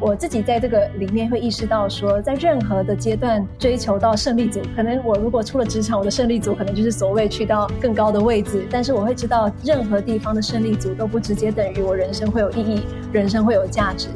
我自己在这个里面会意识到说，在任何的阶段追求到胜利组，可能我如果出了职场，我的胜利组可能就是所谓去到更高的位置，但是我会知道任何地方的胜利组都不直接等于我人生会有意义，人生会有价值。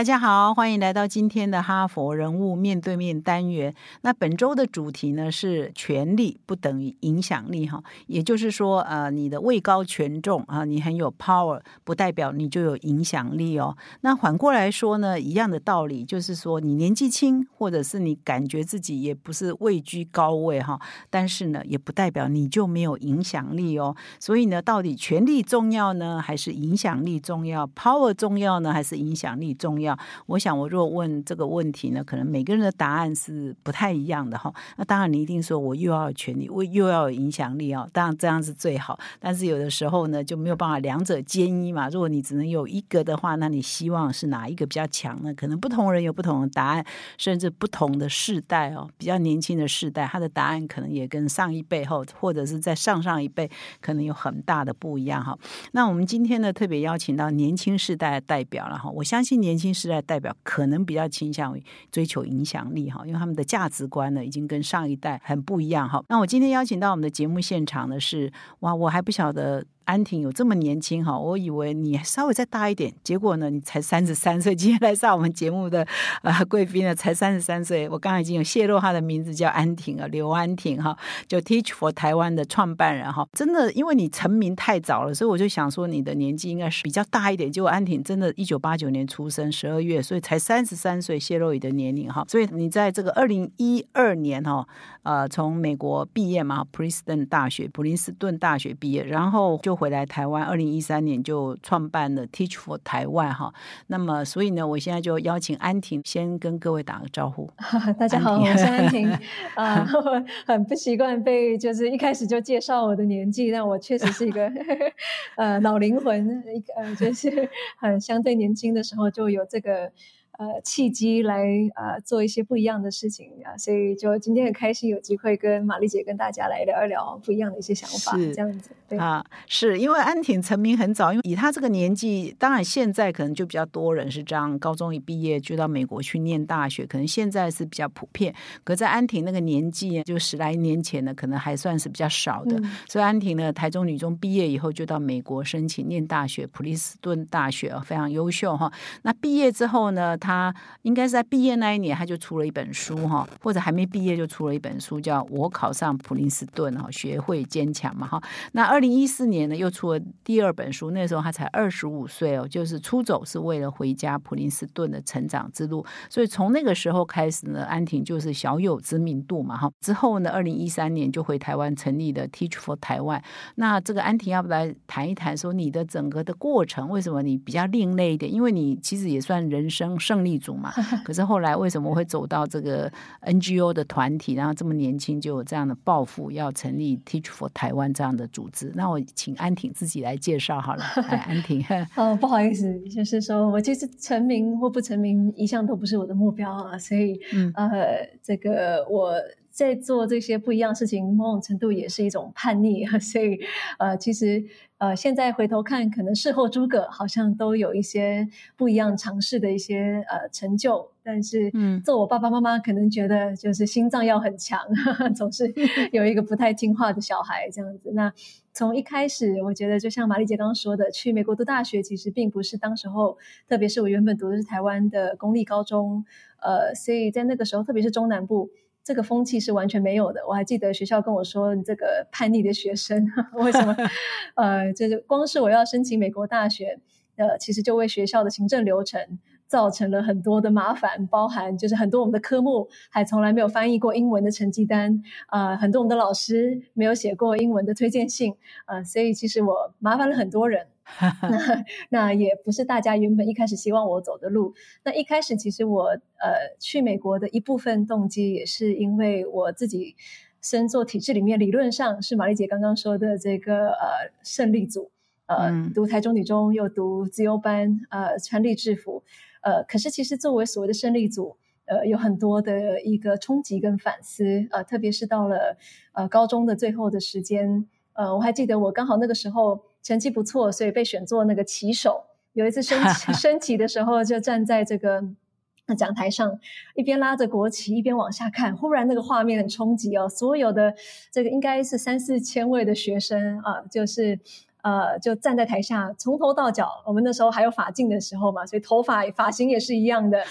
大家好，欢迎来到今天的哈佛人物面对面单元。那本周的主题呢是权力不等于影响力哈，也就是说，呃，你的位高权重啊，你很有 power，不代表你就有影响力哦。那反过来说呢，一样的道理，就是说你年纪轻，或者是你感觉自己也不是位居高位哈，但是呢，也不代表你就没有影响力哦。所以呢，到底权力重要呢，还是影响力重要？power 重要呢，还是影响力重要？我想，我若问这个问题呢，可能每个人的答案是不太一样的哈。那当然，你一定说我又要有权利，我又要有影响力哦。当然这样是最好，但是有的时候呢，就没有办法两者兼一嘛。如果你只能有一个的话，那你希望是哪一个比较强呢？可能不同人有不同的答案，甚至不同的世代哦，比较年轻的世代，他的答案可能也跟上一辈后，或者是在上上一辈，可能有很大的不一样哈。那我们今天呢，特别邀请到年轻世代的代表了哈。我相信年轻。时代代表可能比较倾向于追求影响力哈，因为他们的价值观呢已经跟上一代很不一样哈。那我今天邀请到我们的节目现场的是哇，我还不晓得。安婷有这么年轻哈，我以为你稍微再大一点，结果呢，你才三十三岁。今天来上我们节目的呃贵宾呢，才三十三岁。我刚刚已经有泄露他的名字，叫安婷啊，刘安婷哈，就 Teach for 台湾的创办人哈。真的，因为你成名太早了，所以我就想说你的年纪应该是比较大一点。结果安婷真的，一九八九年出生，十二月，所以才三十三岁，泄露你的年龄哈。所以你在这个二零一二年哈，呃，从美国毕业嘛，普林斯顿大学，普林斯顿大学毕业，然后就。回来台湾，二零一三年就创办了 Teach for 台湾哈。那么，所以呢，我现在就邀请安婷先跟各位打个招呼。大家好，我是安婷。啊，很不习惯被就是一开始就介绍我的年纪，但我确实是一个呃老灵魂，一个呃就是很相对年轻的时候就有这个。呃，契机来呃做一些不一样的事情啊，所以就今天很开心有机会跟玛丽姐跟大家来聊一聊不一样的一些想法，这样子。对啊，是因为安婷成名很早，因为以她这个年纪，当然现在可能就比较多人是这样，高中一毕业就到美国去念大学，可能现在是比较普遍。可在安婷那个年纪，就十来年前呢，可能还算是比较少的。所以安婷呢，台中女中毕业以后就到美国申请念大学，普利斯顿大学非常优秀哈。那毕业之后呢，她他应该是在毕业那一年，他就出了一本书哈，或者还没毕业就出了一本书，叫《我考上普林斯顿哈，学会坚强嘛哈。那二零一四年呢，又出了第二本书，那时候他才二十五岁哦，就是出走是为了回家普林斯顿的成长之路。所以从那个时候开始呢，安婷就是小有知名度嘛哈。之后呢，二零一三年就回台湾成立的 Teach for 台湾。那这个安婷要不来谈一谈，说你的整个的过程，为什么你比较另类一点？因为你其实也算人生胜。立足嘛，可是后来为什么会走到这个 NGO 的团体，然后这么年轻就有这样的抱负，要成立 Teach for 台湾这样的组织？那我请安婷自己来介绍好了。安婷，哦，不好意思，就是说我其实成名或不成名一向都不是我的目标啊，所以呃，这个我在做这些不一样事情，某种程度也是一种叛逆啊，所以呃，其实。呃，现在回头看，可能事后诸葛好像都有一些不一样尝试的一些呃成就，但是，嗯，做我爸爸妈妈可能觉得就是心脏要很强，总是 有一个不太听话的小孩这样子。那从一开始，我觉得就像玛丽姐刚刚说的，去美国读大学其实并不是当时候，特别是我原本读的是台湾的公立高中，呃，所以在那个时候，特别是中南部。这个风气是完全没有的。我还记得学校跟我说：“你这个叛逆的学生，为什么？呃，就是光是我要申请美国大学，呃，其实就为学校的行政流程造成了很多的麻烦，包含就是很多我们的科目还从来没有翻译过英文的成绩单，啊，很多我们的老师没有写过英文的推荐信，啊，所以其实我麻烦了很多人。” 那那也不是大家原本一开始希望我走的路。那一开始其实我呃去美国的一部分动机也是因为我自己身做体制里面理论上是玛丽姐刚刚说的这个呃胜利组，呃读台中女中又读自由班，呃穿绿制服，呃可是其实作为所谓的胜利组。呃有很多的一个冲击跟反思，呃，特别是到了呃高中的最后的时间，呃，我还记得我刚好那个时候成绩不错，所以被选做那个旗手。有一次升 升旗的时候，就站在这个讲台上，一边拉着国旗，一边往下看。忽然那个画面很冲击哦，所有的这个应该是三四千位的学生啊，就是。呃，就站在台下，从头到脚，我们那时候还有发镜的时候嘛，所以头发发型也是一样的，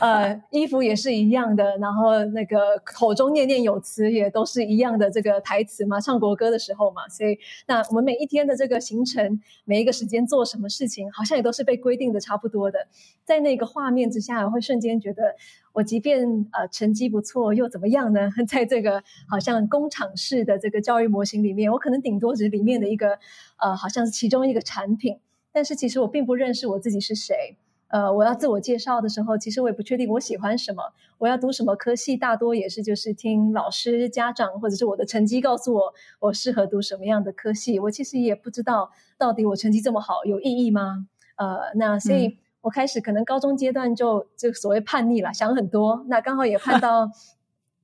呃，衣服也是一样的，然后那个口中念念有词也都是一样的这个台词嘛，唱国歌的时候嘛，所以那我们每一天的这个行程，每一个时间做什么事情，好像也都是被规定的差不多的，在那个画面之下，我会瞬间觉得。我即便呃成绩不错，又怎么样呢？在这个好像工厂式的这个教育模型里面，我可能顶多只是里面的一个呃，好像是其中一个产品。但是其实我并不认识我自己是谁。呃，我要自我介绍的时候，其实我也不确定我喜欢什么，我要读什么科系，大多也是就是听老师、家长或者是我的成绩告诉我我适合读什么样的科系。我其实也不知道到底我成绩这么好有意义吗？呃，那所以。我开始可能高中阶段就就所谓叛逆了，想很多。那刚好也 看到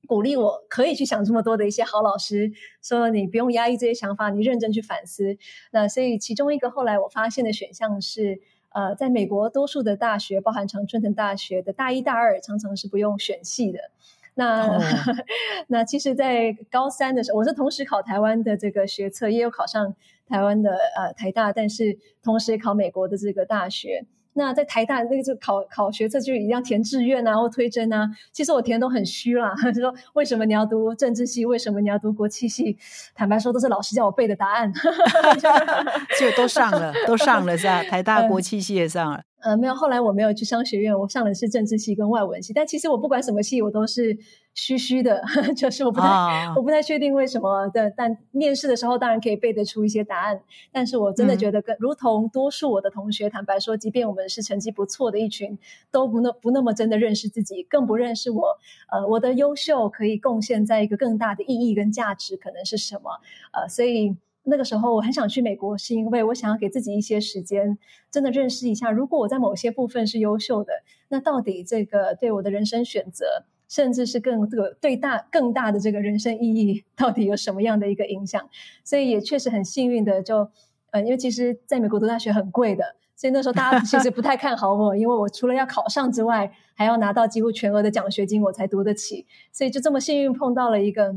鼓励我可以去想这么多的一些好老师，说你不用压抑这些想法，你认真去反思。那所以其中一个后来我发现的选项是，呃，在美国多数的大学，包含常春藤大学的大一、大二，常常是不用选系的。那 那其实，在高三的时候，我是同时考台湾的这个学测，也有考上台湾的呃台大，但是同时也考美国的这个大学。那在台大那个就考考学测就一定要填志愿啊或推甄啊，其实我填都很虚啦。就说为什么你要读政治系？为什么你要读国际系？坦白说，都是老师叫我背的答案，就都上了，都上了是吧？台大国际系也上了。呃，没有，后来我没有去商学院，我上的是政治系跟外文系。但其实我不管什么系，我都是虚虚的，就是我不太，我不太确定为什么的。但面试的时候当然可以背得出一些答案。但是我真的觉得，跟如同多数我的同学坦白说，即便我们是成绩不错的一群，都不那不那么真的认识自己，更不认识我。呃，我的优秀可以贡献在一个更大的意义跟价值可能是什么？呃，所以。那个时候我很想去美国，是因为我想要给自己一些时间，真的认识一下，如果我在某些部分是优秀的，那到底这个对我的人生选择，甚至是更这个对大更大的这个人生意义，到底有什么样的一个影响？所以也确实很幸运的，就呃，因为其实在美国读大学很贵的，所以那时候大家其实不太看好我，因为我除了要考上之外，还要拿到几乎全额的奖学金，我才读得起。所以就这么幸运碰到了一个。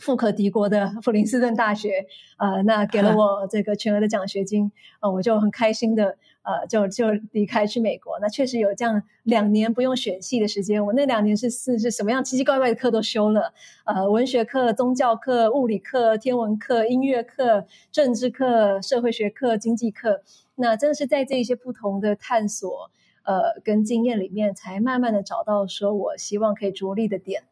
富可敌国的 普林斯顿大学，呃，那给了我这个全额的奖学金，呃，我就很开心的，呃，就就离开去美国。那确实有这样两年不用选系的时间，我那两年是是是什么样奇奇怪怪的课都修了，呃，文学课、宗教课、物理课、天文课、音乐课、政治课、社会学课、经济课，那真的是在这一些不同的探索，呃，跟经验里面，才慢慢的找到说我希望可以着力的点。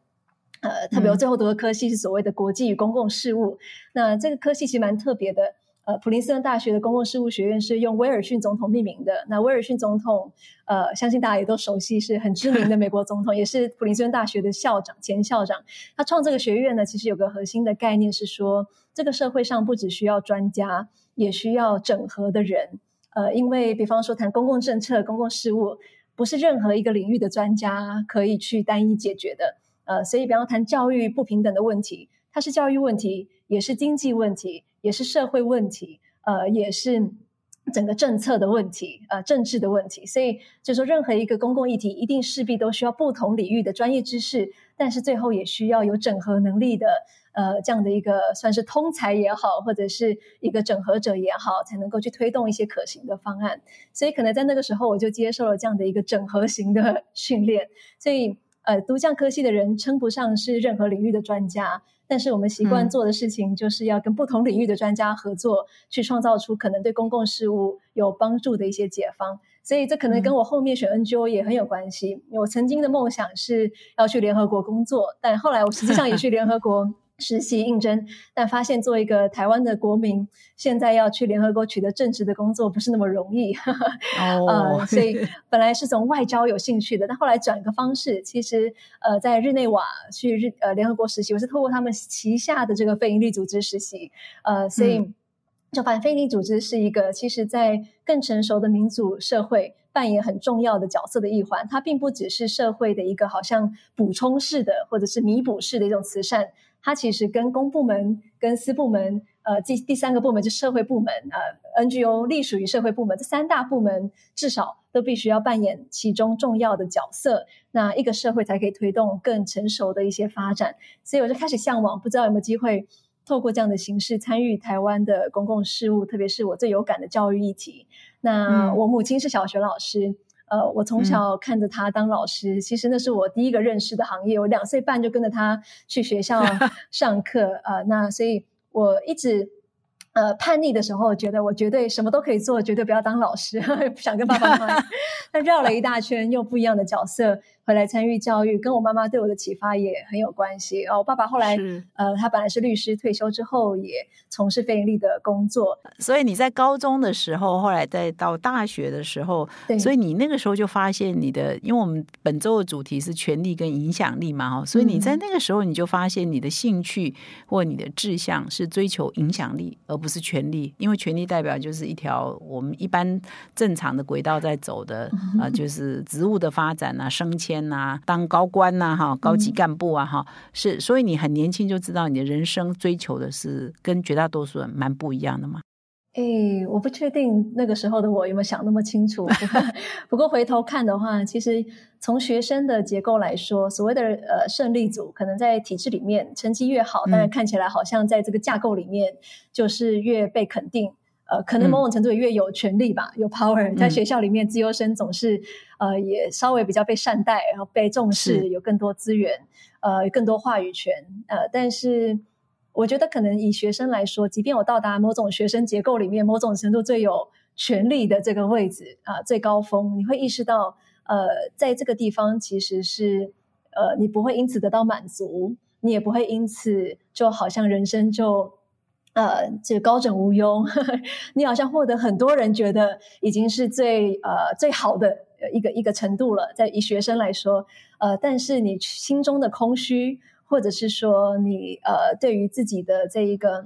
呃，特别我最后读的科系是所谓的国际与公共事务。那这个科系其实蛮特别的。呃，普林斯顿大学的公共事务学院是用威尔逊总统命名的。那威尔逊总统，呃，相信大家也都熟悉，是很知名的美国总统，也是普林斯顿大学的校长、前校长。他创这个学院呢，其实有个核心的概念是说，这个社会上不只需要专家，也需要整合的人。呃，因为比方说谈公共政策、公共事务，不是任何一个领域的专家可以去单一解决的。呃，所以比方谈教育不平等的问题，它是教育问题，也是经济问题，也是社会问题，呃，也是整个政策的问题，呃，政治的问题。所以就说任何一个公共议题，一定势必都需要不同领域的专业知识，但是最后也需要有整合能力的，呃，这样的一个算是通才也好，或者是一个整合者也好，才能够去推动一些可行的方案。所以可能在那个时候，我就接受了这样的一个整合型的训练，所以。呃，读匠科系的人称不上是任何领域的专家，但是我们习惯做的事情就是要跟不同领域的专家合作，去创造出可能对公共事务有帮助的一些解方。所以这可能跟我后面选 NGO 也很有关系。我曾经的梦想是要去联合国工作，但后来我实际上也去联合国。实习应征，但发现做一个台湾的国民，现在要去联合国取得正职的工作不是那么容易。哦，所以 本来是从外交有兴趣的，但后来转个方式，其实呃，在日内瓦去日呃联合国实习，我是透过他们旗下的这个非营利组织实习，呃，所以就反非营利组织是一个，其实在更成熟的民主社会，扮演很重要的角色的一环。它并不只是社会的一个好像补充式的或者是弥补式的一种慈善，它其实跟公部门、跟私部门。呃，第第三个部门是社会部门，呃，NGO 隶属于社会部门，这三大部门至少都必须要扮演其中重要的角色，那一个社会才可以推动更成熟的一些发展。所以我就开始向往，不知道有没有机会透过这样的形式参与台湾的公共事务，特别是我最有感的教育议题。那我母亲是小学老师，呃，我从小看着他当老师，其实那是我第一个认识的行业。我两岁半就跟着他去学校 上课，呃，那所以。我一直，呃，叛逆的时候，觉得我绝对什么都可以做，绝对不要当老师，不想跟爸爸妈妈。那绕了一大圈，又不一样的角色。回来参与教育，跟我妈妈对我的启发也很有关系。哦，我爸爸后来，呃，他本来是律师，退休之后也从事非盈利的工作。所以你在高中的时候，后来再到大学的时候，所以你那个时候就发现你的，因为我们本周的主题是权力跟影响力嘛，哈，所以你在那个时候你就发现你的兴趣或你的志向是追求影响力，而不是权力，因为权力代表就是一条我们一般正常的轨道在走的啊，就是职务的发展啊，升迁。呐，当高官呐，哈，高级干部啊，哈，是，所以你很年轻就知道你的人生追求的是跟绝大多数人蛮不一样的嘛。哎，我不确定那个时候的我有没有想那么清楚。不过回头看的话，其实从学生的结构来说，所谓的呃胜利组，可能在体制里面成绩越好，但是看起来好像在这个架构里面就是越被肯定。呃，可能某种程度越有权利吧，有 power，在学校里面，自优生总是呃也稍微比较被善待，然后被重视，有更多资源，呃，更多话语权。呃，但是我觉得可能以学生来说，即便我到达某种学生结构里面，某种程度最有权力的这个位置啊，最高峰，你会意识到，呃，在这个地方其实是呃，你不会因此得到满足，你也不会因此就好像人生就。呃，这高枕无忧，你好像获得很多人觉得已经是最呃最好的一个一个程度了，在以学生来说，呃，但是你心中的空虚，或者是说你呃对于自己的这一个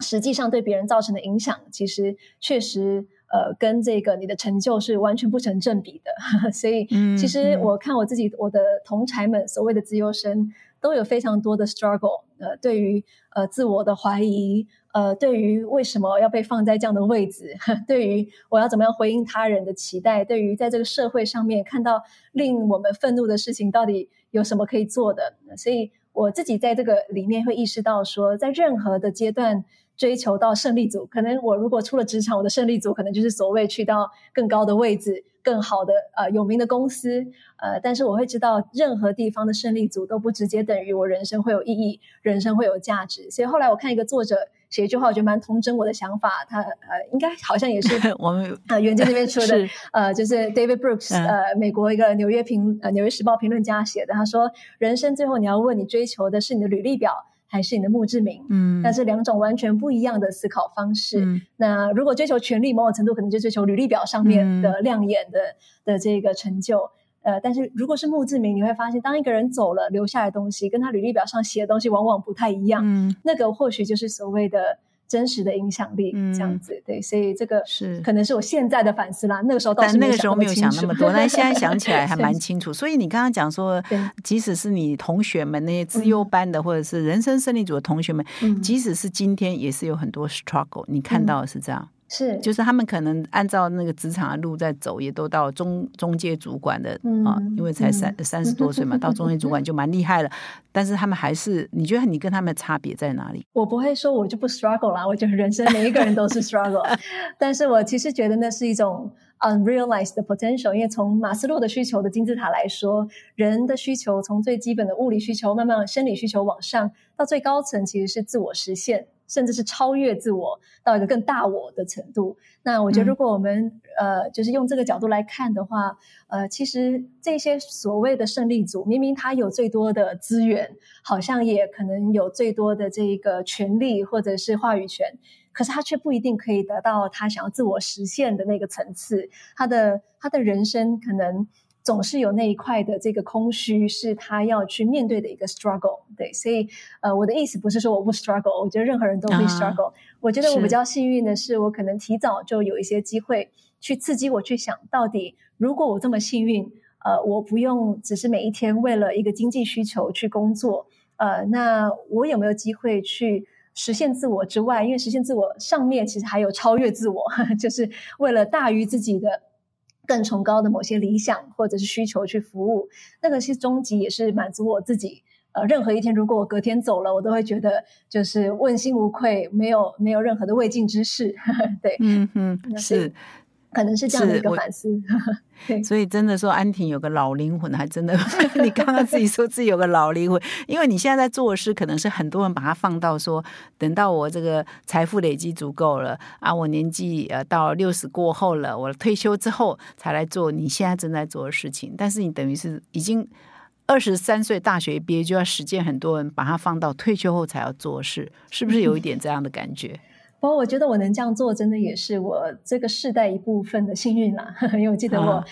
实际上对别人造成的影响，其实确实呃跟这个你的成就是完全不成正比的，所以其实我看我自己我的同才们所谓的自由生。都有非常多的 struggle，呃，对于呃自我的怀疑，呃，对于为什么要被放在这样的位置，对于我要怎么样回应他人的期待，对于在这个社会上面看到令我们愤怒的事情，到底有什么可以做的？所以我自己在这个里面会意识到，说在任何的阶段追求到胜利组，可能我如果出了职场，我的胜利组可能就是所谓去到更高的位置。更好的呃有名的公司呃，但是我会知道任何地方的胜利组都不直接等于我人生会有意义，人生会有价值。所以后来我看一个作者写一句话，我觉得蛮童真我的想法。他呃应该好像也是 我们呃原件那边出的，呃就是 David Brooks 呃美国一个纽约评呃纽约时报评论家写的。他说人生最后你要问你追求的是你的履历表。还是你的墓志铭，嗯，那是两种完全不一样的思考方式。嗯那如果追求权力，某种程度可能就追求履历表上面的亮眼的的这个成就。呃，但是如果是墓志铭，你会发现，当一个人走了，留下来的东西跟他履历表上写的东西往往不太一样。嗯，那个或许就是所谓的。真实的影响力，这样子对，所以这个是可能是我现在的反思啦。那个时候，但那个时候没有想那么多，但现在 想起来还蛮清楚。所以你刚刚讲说，即使是你同学们那些资优班的，或者是人生胜利组的同学们，即使是今天，也是有很多 struggle。你看到的是这样。是，就是他们可能按照那个职场的路在走，也都到中中介主管的啊，因为才三三十多岁嘛，到中介主管就蛮厉害了。但是他们还是，你觉得你跟他们的差别在哪里？我不会说我就不 struggle 啦，我觉得人生每一个人都是 struggle。但是我其实觉得那是一种 unrealized potential，因为从马斯洛的需求的金字塔来说，人的需求从最基本的物理需求，慢慢生理需求往上，到最高层其实是自我实现。甚至是超越自我到一个更大我的程度。那我觉得，如果我们呃，就是用这个角度来看的话，呃，其实这些所谓的胜利组，明明他有最多的资源，好像也可能有最多的这个权利或者是话语权，可是他却不一定可以得到他想要自我实现的那个层次。他的他的人生可能。总是有那一块的这个空虚，是他要去面对的一个 struggle。对，所以呃，我的意思不是说我不 struggle，我觉得任何人都会 struggle。我觉得我比较幸运的是，我可能提早就有一些机会去刺激我去想到底，如果我这么幸运，呃，我不用只是每一天为了一个经济需求去工作，呃，那我有没有机会去实现自我之外？因为实现自我上面其实还有超越自我，就是为了大于自己的更崇高的某些理想或者是需求去服务，那个是终极，也是满足我自己。呃，任何一天，如果我隔天走了，我都会觉得就是问心无愧，没有没有任何的未尽之事。对，嗯嗯，是，可能是这样的一个反思。所以真的说安婷有个老灵魂，还真的，你刚刚自己说自己有个老灵魂，因为你现在在做的事，可能是很多人把它放到说，等到我这个财富累积足够了啊，我年纪呃到六十过后了，我退休之后才来做你现在正在做的事情，但是你等于是已经。二十三岁大学毕业就要实践，很多人把它放到退休后才要做事，是不是有一点这样的感觉？不过我觉得我能这样做，真的也是我这个世代一部分的幸运啦。因为我记得我，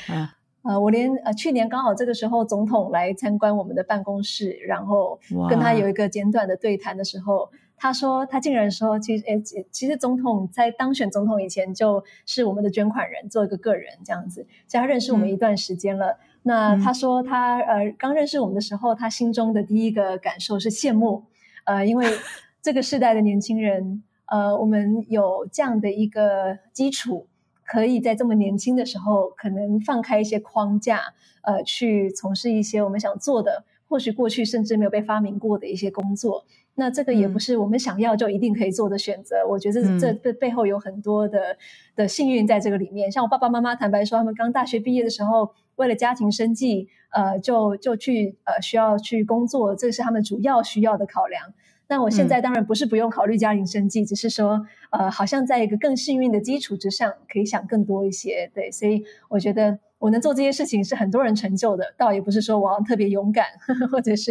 呃，我连呃去年刚好这个时候总统来参观我们的办公室，然后跟他有一个简短的对谈的时候，他说他竟然说，其实诶，其实总统在当选总统以前就是我们的捐款人，做一个个人这样子，所以他认识我们一段时间了。那他说，他呃刚认识我们的时候，他心中的第一个感受是羡慕，呃，因为 这个时代的年轻人，呃，我们有这样的一个基础，可以在这么年轻的时候，可能放开一些框架，呃，去从事一些我们想做的，或许过去甚至没有被发明过的一些工作。那这个也不是我们想要就一定可以做的选择。我觉得这这背后有很多的的幸运在这个里面。像我爸爸妈妈坦白说，他们刚大学毕业的时候。为了家庭生计，呃，就就去呃需要去工作，这是他们主要需要的考量。那我现在当然不是不用考虑家庭生计，只是说，呃，好像在一个更幸运的基础之上，可以想更多一些。对，所以我觉得。我能做这些事情是很多人成就的，倒也不是说我特别勇敢，或者是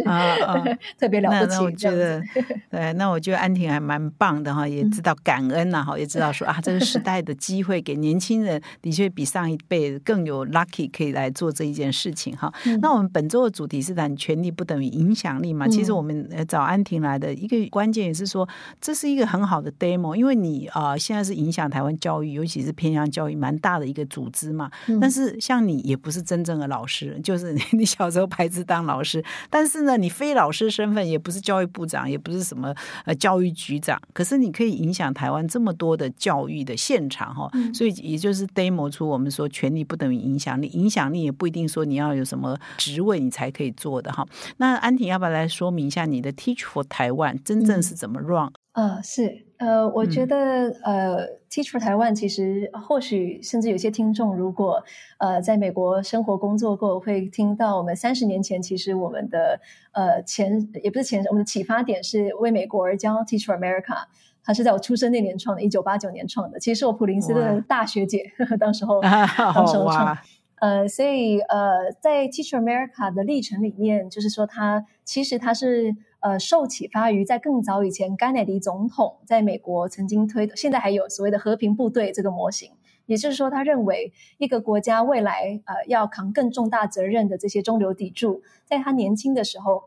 特别了不起。那我觉得，对，那我觉得安婷还蛮棒的哈，也知道感恩呐，哈，也知道说啊，这个时代的机会给年轻人的确比上一辈更有 lucky 可以来做这一件事情哈。那我们本周的主题是谈权力不等于影响力嘛？其实我们找安婷来的一个关键也是说，这是一个很好的 demo，因为你啊，现在是影响台湾教育，尤其是偏向教育蛮大的一个组织嘛。但是像你也不是真正的老师，就是 你小时候排斥当老师，但是呢，你非老师身份也不是教育部长，也不是什么呃教育局长，可是你可以影响台湾这么多的教育的现场哈，所以也就是 demo 出我们说权力不等于影响力，影响力也不一定说你要有什么职位你才可以做的哈。那安婷要不要来说明一下你的 Teach for 台湾真正是怎么 run？呃，是，呃，我觉得，呃，Teach for 台湾其实或许甚至有些听众，如果呃在美国生活工作过，会听到我们三十年前，其实我们的呃前也不是前，我们的启发点是为美国而教 Teach for America，它是在我出生那年创的，一九八九年创的，其实是我普林斯顿大学姐，当时候 当时候创。呃，所以呃，在 Teach America 的历程里面，就是说，它其实它是呃受启发于在更早以前，甘乃迪总统在美国曾经推，现在还有所谓的和平部队这个模型，也就是说，他认为一个国家未来呃要扛更重大责任的这些中流砥柱，在他年轻的时候，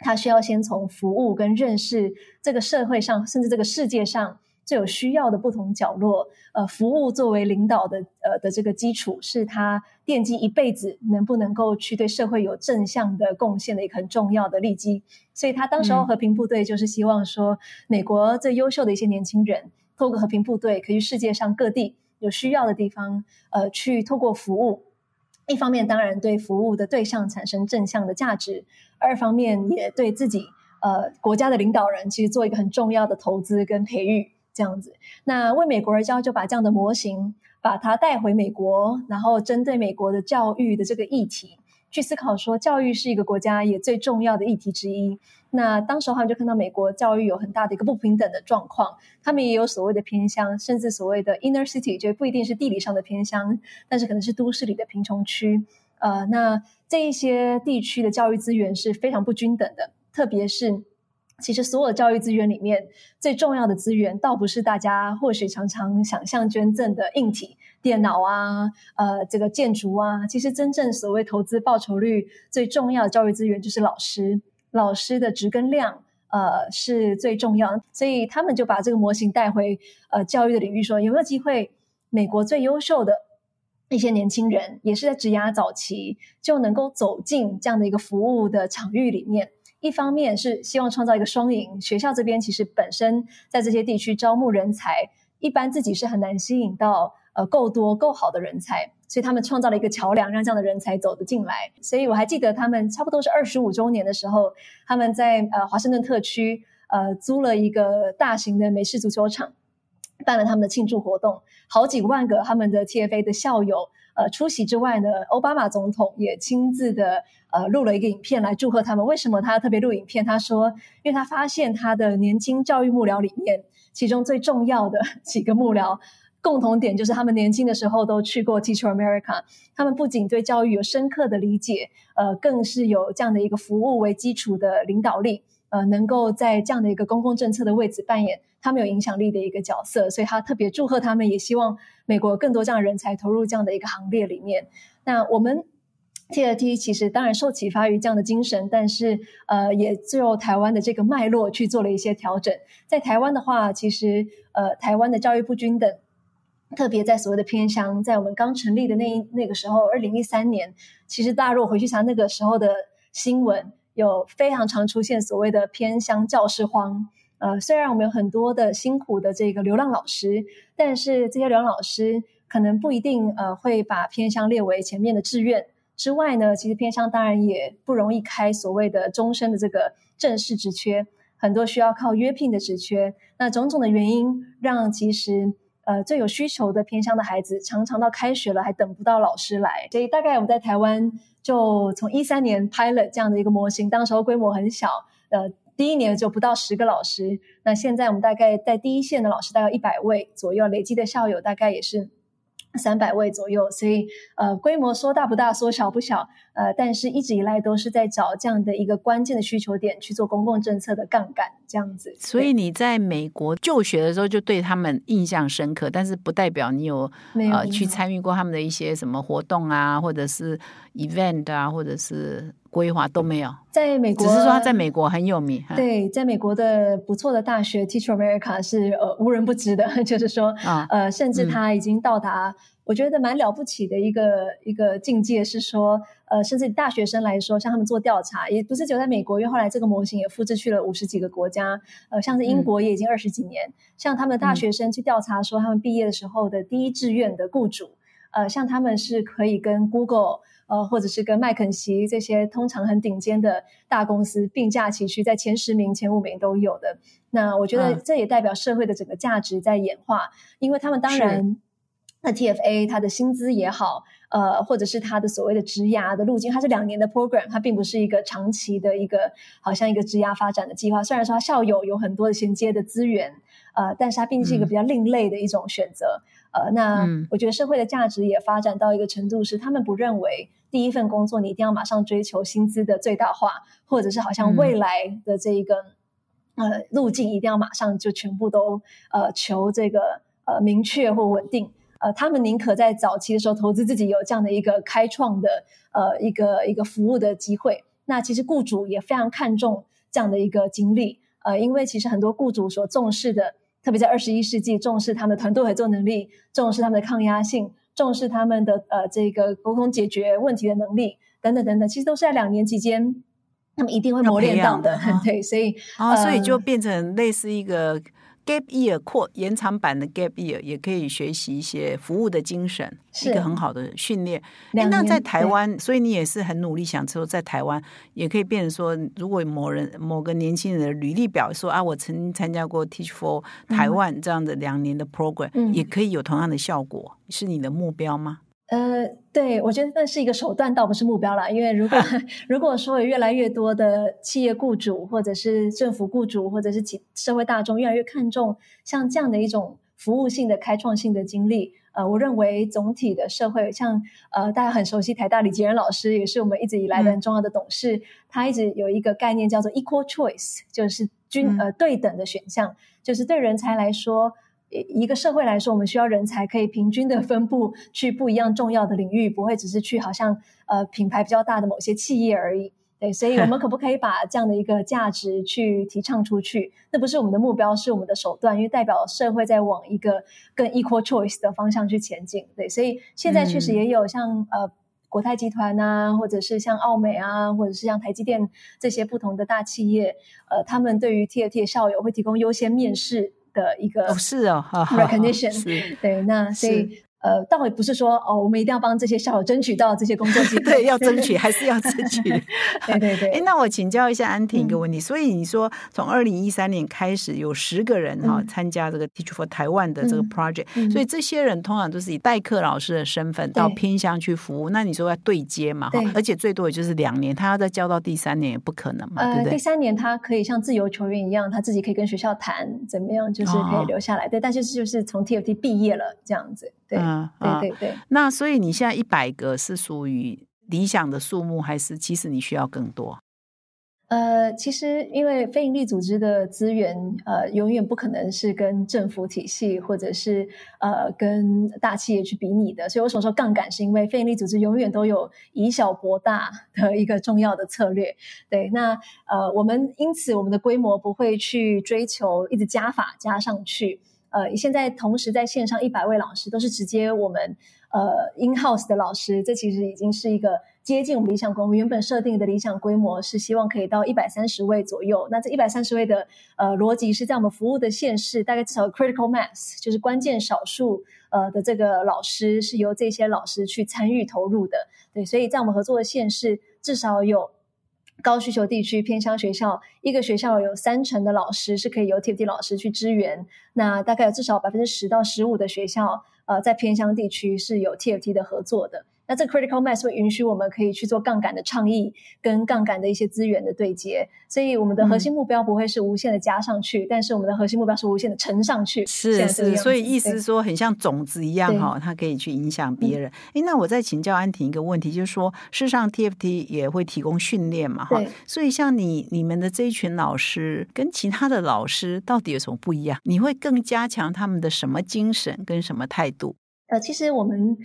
他需要先从服务跟认识这个社会上，甚至这个世界上。最有需要的不同角落，呃，服务作为领导的呃的这个基础，是他奠基一辈子能不能够去对社会有正向的贡献的一个很重要的利基。所以他当时候和平部队就是希望说，美国最优秀的一些年轻人，透过和平部队，可以世界上各地有需要的地方，呃，去透过服务，一方面当然对服务的对象产生正向的价值，二方面也对自己呃国家的领导人，其实做一个很重要的投资跟培育。这样子，那为美国而教就把这样的模型把它带回美国，然后针对美国的教育的这个议题去思考，说教育是一个国家也最重要的议题之一。那当时他们就看到美国教育有很大的一个不平等的状况，他们也有所谓的偏乡，甚至所谓的 inner city，就不一定是地理上的偏乡，但是可能是都市里的贫穷区。呃，那这一些地区的教育资源是非常不均等的，特别是。其实，所有教育资源里面最重要的资源，倒不是大家或许常常想象捐赠的硬体、电脑啊，呃，这个建筑啊。其实，真正所谓投资报酬率最重要的教育资源，就是老师。老师的值跟量，呃，是最重要的。所以，他们就把这个模型带回呃教育的领域，说有没有机会，美国最优秀的一些年轻人，也是在职涯早期就能够走进这样的一个服务的场域里面。一方面是希望创造一个双赢，学校这边其实本身在这些地区招募人才，一般自己是很难吸引到呃够多够好的人才，所以他们创造了一个桥梁，让这样的人才走得进来。所以我还记得他们差不多是二十五周年的时候，他们在呃华盛顿特区呃租了一个大型的美式足球场，办了他们的庆祝活动，好几万个他们的 TFA 的校友。呃，出席之外呢，奥巴马总统也亲自的呃录了一个影片来祝贺他们。为什么他特别录影片？他说，因为他发现他的年轻教育幕僚里面，其中最重要的 几个幕僚共同点就是他们年轻的时候都去过 Teacher America。他们不仅对教育有深刻的理解，呃，更是有这样的一个服务为基础的领导力。呃，能够在这样的一个公共政策的位置扮演他们有影响力的一个角色，所以他特别祝贺他们，也希望美国更多这样的人才投入这样的一个行列里面。那我们 TRT 其实当然受启发于这样的精神，但是呃，也就台湾的这个脉络去做了一些调整。在台湾的话，其实呃，台湾的教育不均等，特别在所谓的偏乡，在我们刚成立的那一那个时候，二零一三年，其实大家如果回去查那个时候的新闻。有非常常出现所谓的偏乡教师荒，呃，虽然我们有很多的辛苦的这个流浪老师，但是这些流浪老师可能不一定呃会把偏乡列为前面的志愿。之外呢，其实偏乡当然也不容易开所谓的终身的这个正式职缺，很多需要靠约聘的职缺。那种种的原因，让其实呃最有需求的偏乡的孩子，常常到开学了还等不到老师来。所以大概我们在台湾。就从一三年拍了这样的一个模型，当时候规模很小，呃，第一年就不到十个老师。那现在我们大概在第一线的老师大概一百位左右，累积的校友大概也是。三百位左右，所以呃，规模说大不大，说小不小，呃，但是一直以来都是在找这样的一个关键的需求点去做公共政策的杠杆，这样子。所以你在美国就学的时候就对他们印象深刻，但是不代表你有呃去参与过他们的一些什么活动啊，或者是 event 啊，或者是。规划都没有，在美国只是说他在美国很有名。对，在美国的不错的大学，Teacher America 是呃无人不知的，就是说啊。呃，甚至他已经到达我觉得蛮了不起的一个一个境界，是说呃，甚至大学生来说，像他们做调查，也不是只有在美国，因为后来这个模型也复制去了五十几个国家，呃，像是英国也已经二十几年，像他们的大学生去调查说，他们毕业的时候的第一志愿的雇主，呃，像他们是可以跟 Google。呃，或者是跟麦肯锡这些通常很顶尖的大公司并驾齐驱，在前十名、前五名都有的。那我觉得这也代表社会的整个价值在演化，因为他们当然，那 TFA 它的薪资也好，呃，或者是它的所谓的职涯的路径，它是两年的 program，它并不是一个长期的一个，好像一个职涯发展的计划。虽然说它校友有很多的衔接的资源，呃，但是它毕竟是一个比较另类的一种选择。呃，那我觉得社会的价值也发展到一个程度，是他们不认为第一份工作你一定要马上追求薪资的最大化，或者是好像未来的这一个呃路径一定要马上就全部都呃求这个呃明确或稳定。呃，他们宁可在早期的时候投资自己有这样的一个开创的呃一个一个服务的机会。那其实雇主也非常看重这样的一个经历，呃，因为其实很多雇主所重视的。特别在二十一世纪，重视他们的团队合作能力，重视他们的抗压性，重视他们的呃这个沟通解决问题的能力等等等等，其实都是在两年期间，他们一定会磨练到的。对，所以啊，所以就变成类似一个。Gap year 扩延长版的 Gap year 也可以学习一些服务的精神，一个很好的训练。那在台湾，所以你也是很努力想说，在台湾也可以变成说，如果某人某个年轻人的履历表说啊，我曾经参加过 Teach for 台湾这样的两年的 program，也可以有同样的效果，是你的目标吗？呃，对，我觉得那是一个手段，倒不是目标了。因为如果 如果说有越来越多的企业雇主，或者是政府雇主，或者是其社会大众越来越看重像这样的一种服务性的开创性的经历，呃，我认为总体的社会，像呃大家很熟悉台大李杰仁老师，也是我们一直以来的很重要的董事，他一直有一个概念叫做 equal choice，就是均呃对等的选项，就是对人才来说。一个社会来说，我们需要人才可以平均的分布去不一样重要的领域，不会只是去好像呃品牌比较大的某些企业而已。对，所以我们可不可以把这样的一个价值去提倡出去？那不是我们的目标，是我们的手段，因为代表社会在往一个更 equal choice 的方向去前进。对，所以现在确实也有像呃。国泰集团啊，或者是像奥美啊，或者是像台积电这些不同的大企业，呃，他们对于 TFT 的校友会提供优先面试的一个哦是哦，recognition，对，那所以。呃，倒也不是说哦，我们一定要帮这些校友争取到这些工作机会，对，要争取 还是要争取。对对对。哎，那我请教一下安婷一个问题，所以你说从二零一三年开始有十个人哈参加这个 Teach for Taiwan 的这个 project，所以这些人通常都是以代课老师的身份到偏乡去服务。那你说要对接嘛？哈，而且最多也就是两年，他要再教到第三年也不可能嘛，对不对？第三年他可以像自由球员一样，他自己可以跟学校谈怎么样，就是可以留下来。对，但是就是从 TFT 毕业了这样子。对，对对对。那所以你现在一百个是属于理想的数目，还是其实你需要更多？呃，其实因为非营利组织的资源，呃，永远不可能是跟政府体系或者是呃跟大企业去比拟的。所以我所说杠杆，是因为非营利组织永远都有以小博大的一个重要的策略。对，那呃，我们因此我们的规模不会去追求一直加法加上去。呃，现在同时在线上一百位老师都是直接我们呃 in house 的老师，这其实已经是一个接近我们理想规模。原本设定的理想规模是希望可以到一百三十位左右。那这一百三十位的呃逻辑是在我们服务的县市，大概至少 critical mass，就是关键少数呃的这个老师是由这些老师去参与投入的。对，所以在我们合作的县市至少有。高需求地区偏乡学校，一个学校有三成的老师是可以由 TFT 老师去支援。那大概有至少百分之十到十五的学校，呃，在偏乡地区是有 TFT 的合作的。那这个 critical mass 会允许我们可以去做杠杆的倡议，跟杠杆的一些资源的对接。所以我们的核心目标不会是无限的加上去，但是我们的核心目标是无限的乘上去。是是，所以意思是说，很像种子一样哈，它可以去影响别人。哎，那我再请教安婷一个问题，就是说，事实上 TFT 也会提供训练嘛哈，所以像你你们的这一群老师跟其他的老师到底有什么不一样？你会更加强他们的什么精神跟什么态度？呃，其实我们。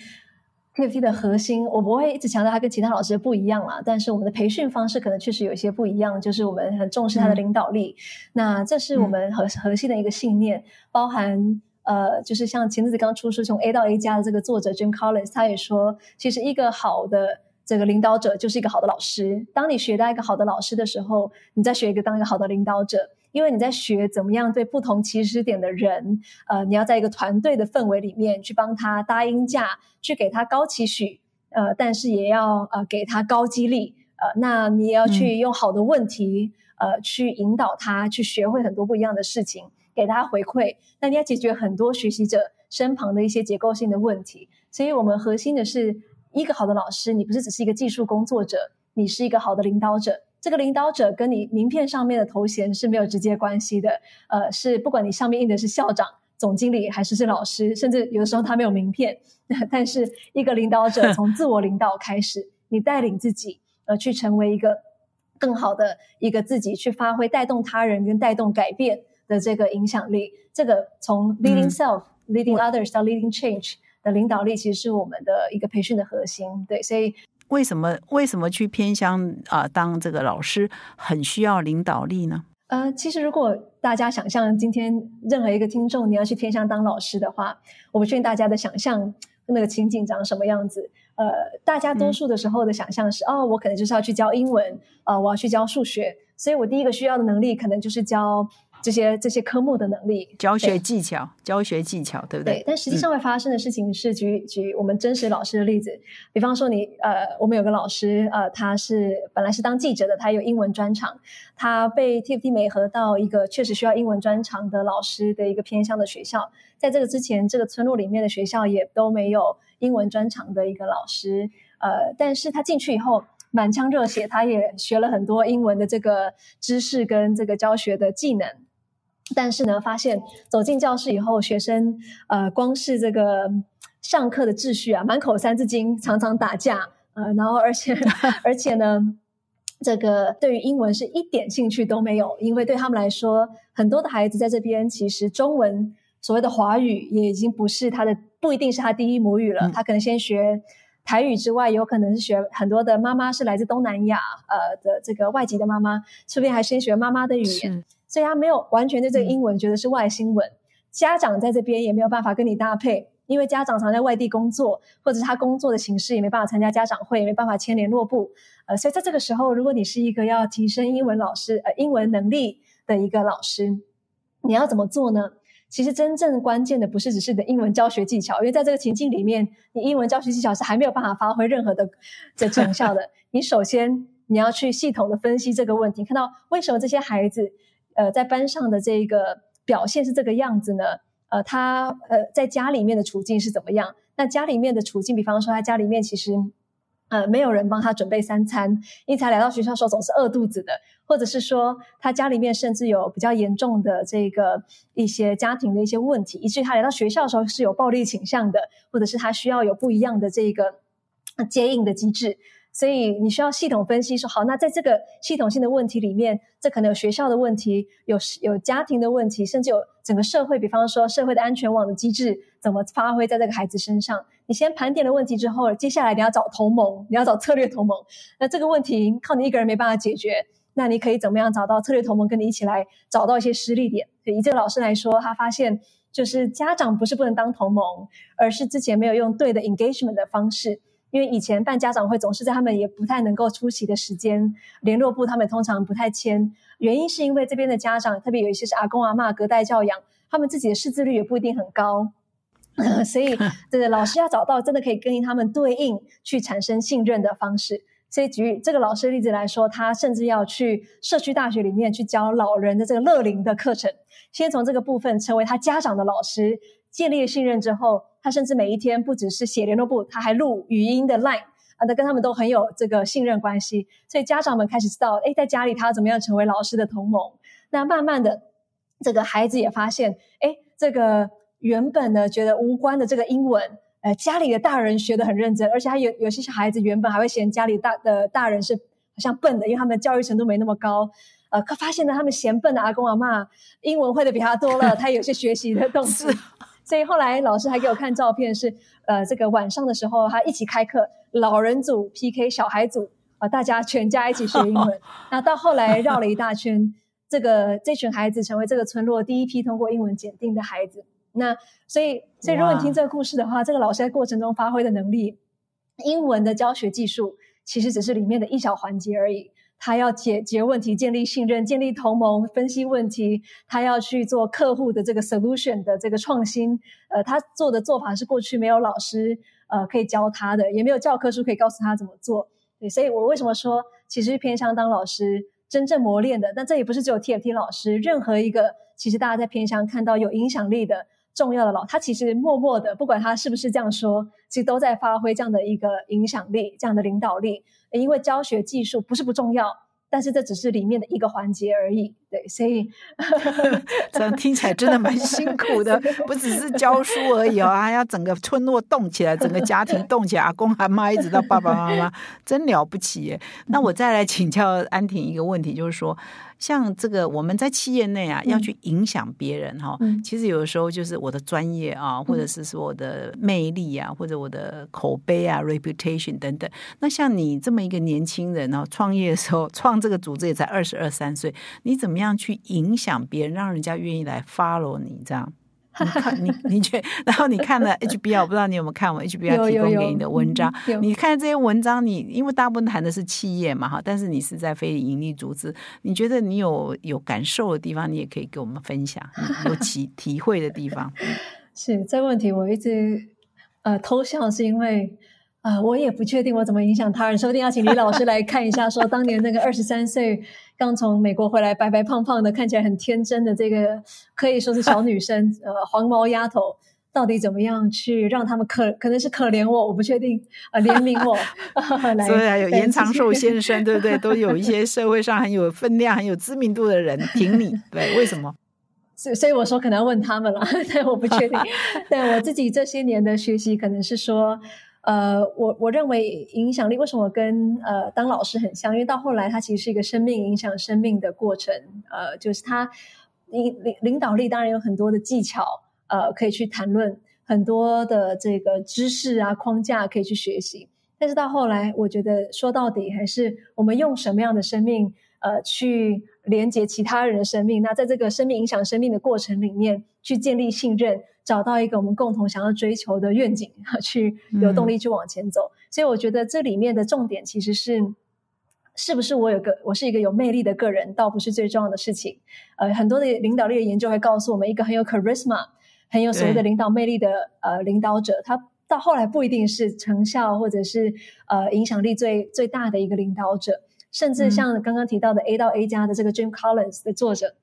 TFT 的核心，我不会一直强调它跟其他老师不一样啦，但是我们的培训方式可能确实有一些不一样，就是我们很重视他的领导力。那这是我们核核心的一个信念，包含呃，就是像前阵子刚出书从 A 到 A 加的这个作者 Jim Collins，他也说，其实一个好的这个领导者就是一个好的老师。当你学到一个好的老师的时候，你再学一个当一个好的领导者。因为你在学怎么样对不同起始点的人，呃，你要在一个团队的氛围里面去帮他搭音架，去给他高期许，呃，但是也要呃给他高激励，呃，那你也要去用好的问题，呃，去引导他去学会很多不一样的事情，给他回馈。那你要解决很多学习者身旁的一些结构性的问题。所以我们核心的是一个好的老师，你不是只是一个技术工作者，你是一个好的领导者。这个领导者跟你名片上面的头衔是没有直接关系的，呃，是不管你上面印的是校长、总经理还是是老师，甚至有的时候他没有名片，但是一个领导者 从自我领导开始，你带领自己，呃，去成为一个更好的一个自己，去发挥带动他人跟带动改变的这个影响力。这个从 leading self、leading others 到 leading change 的领导力，其实是我们的一个培训的核心。对，所以。为什么为什么去偏乡啊当这个老师很需要领导力呢？呃，其实如果大家想象今天任何一个听众你要去偏乡当老师的话，我不确定大家的想象那个情景长什么样子。呃，大家多数的时候的想象是哦，我可能就是要去教英文，呃，我要去教数学，所以我第一个需要的能力可能就是教。这些这些科目的能力，教学技巧，教学技巧，对不对？对。但实际上会发生的事情是，举举我们真实老师的例子，比方说你呃，我们有个老师呃，他是本来是当记者的，他有英文专长，他被 TFT 美合到一个确实需要英文专长的老师的一个偏向的学校，在这个之前，这个村落里面的学校也都没有英文专长的一个老师，呃，但是他进去以后满腔热血，他也学了很多英文的这个知识跟这个教学的技能。但是呢，发现走进教室以后，学生呃，光是这个上课的秩序啊，满口三字经，常常打架，呃，然后而且 而且呢，这个对于英文是一点兴趣都没有，因为对他们来说，很多的孩子在这边其实中文所谓的华语也已经不是他的，不一定是他第一母语了，他可能先学。台语之外，有可能是学很多的妈妈是来自东南亚呃的这个外籍的妈妈，说不定还先学妈妈的语言，所以他没有完全对这个英文觉得是外星文。家长在这边也没有办法跟你搭配，因为家长常在外地工作，或者是他工作的形式也没办法参加家长会，也没办法签联络簿。呃，所以在这个时候，如果你是一个要提升英文老师呃英文能力的一个老师，你要怎么做呢？其实真正关键的不是只是你的英文教学技巧，因为在这个情境里面，你英文教学技巧是还没有办法发挥任何的的成效的。你首先你要去系统的分析这个问题，看到为什么这些孩子呃在班上的这个表现是这个样子呢？呃，他呃在家里面的处境是怎么样？那家里面的处境，比方说他家里面其实。呃，没有人帮他准备三餐，因此来到学校时候总是饿肚子的，或者是说他家里面甚至有比较严重的这个一些家庭的一些问题，以至于他来到学校的时候是有暴力倾向的，或者是他需要有不一样的这个接应的机制。所以你需要系统分析，说好，那在这个系统性的问题里面，这可能有学校的问题，有有家庭的问题，甚至有整个社会，比方说社会的安全网的机制怎么发挥在这个孩子身上。你先盘点了问题之后，接下来你要找同盟，你要找策略同盟。那这个问题靠你一个人没办法解决，那你可以怎么样找到策略同盟，跟你一起来找到一些失利点？以这个老师来说，他发现就是家长不是不能当同盟，而是之前没有用对的 engagement 的方式。因为以前办家长会总是在他们也不太能够出席的时间，联络部他们通常不太签，原因是因为这边的家长，特别有一些是阿公阿妈隔代教养，他们自己的识字率也不一定很高，所以 这个老师要找到真的可以跟他们对应去产生信任的方式。所以举这个老师的例子来说，他甚至要去社区大学里面去教老人的这个乐龄的课程，先从这个部分成为他家长的老师，建立了信任之后。他甚至每一天不只是写联络簿，他还录语音的 line 啊，那跟他们都很有这个信任关系，所以家长们开始知道，哎，在家里他怎么样成为老师的同盟。那慢慢的，这个孩子也发现，哎，这个原本呢觉得无关的这个英文，呃，家里的大人学得很认真，而且还有有些小孩子原本还会嫌家里大的大人是好像笨的，因为他们的教育程度没那么高，呃，可发现呢，他们嫌笨的阿公阿妈英文会的比他多了，他有些学习的动机。所以后来老师还给我看照片，是呃这个晚上的时候，他一起开课，老人组 PK 小孩组，啊大家全家一起学英文。那到后来绕了一大圈，这个这群孩子成为这个村落第一批通过英文检定的孩子。那所以所以如果你听这个故事的话，这个老师在过程中发挥的能力，英文的教学技术其实只是里面的一小环节而已。他要解决问题，建立信任，建立同盟，分析问题。他要去做客户的这个 solution 的这个创新。呃，他做的做法是过去没有老师呃可以教他的，也没有教科书可以告诉他怎么做。对，所以我为什么说其实偏向当老师真正磨练的？但这也不是只有 TFT 老师，任何一个其实大家在偏向看到有影响力的重要的老，他其实默默的，不管他是不是这样说，其实都在发挥这样的一个影响力，这样的领导力。因为教学技术不是不重要，但是这只是里面的一个环节而已。对，所以 这样听起来真的蛮辛苦的，不只是教书而已哦，还要整个村落动起来，整个家庭动起来，阿公阿妈一直到爸爸妈妈，真了不起耶。那我再来请教安婷一个问题，就是说。像这个，我们在企业内啊，要去影响别人哈，其实有的时候就是我的专业啊，或者是说我的魅力啊，或者我的口碑啊，reputation 等等。那像你这么一个年轻人哦，创业的时候创这个组织也才二十二三岁，你怎么样去影响别人，让人家愿意来 follow 你这样？你看，你 你觉，然后你看了 HBR，我不知道你有没有看我 HBR 提供给你的文章。你看这些文章，你因为大部分谈的是企业嘛，哈，但是你是在非盈利组织，你觉得你有有感受的地方，你也可以给我们分享，有体 体会的地方。是这个问题，我一直呃偷笑，是因为。啊，我也不确定我怎么影响他人，说不定要请李老师来看一下，说当年那个二十三岁刚从美国回来、白白胖胖的、看起来很天真的这个可以说是小女生，呃，黄毛丫头，到底怎么样去让他们可可能是可怜我，我不确定，呃，怜悯我。所以还有严长寿先生，对不对？都有一些社会上很有分量、很有知名度的人挺你，对？为什么？所所以我说可能要问他们了，但我不确定。但我自己这些年的学习，可能是说。呃，我我认为影响力为什么跟呃当老师很像？因为到后来，它其实是一个生命影响生命的过程。呃，就是他领领领导力，当然有很多的技巧，呃，可以去谈论很多的这个知识啊框架可以去学习。但是到后来，我觉得说到底还是我们用什么样的生命，呃，去连接其他人的生命。那在这个生命影响生命的过程里面，去建立信任，找到一个我们共同想要追求的愿景，去有动力去往前走。所以我觉得这里面的重点其实是，是不是我有个我是一个有魅力的个人，倒不是最重要的事情。呃，很多的领导力的研究会告诉我们，一个很有 charisma、很有所谓的领导魅力的呃领导者，他。到后来不一定是成效或者是呃影响力最最大的一个领导者，甚至像刚刚提到的 A 到 A 加的这个 Jim Collins 的作者，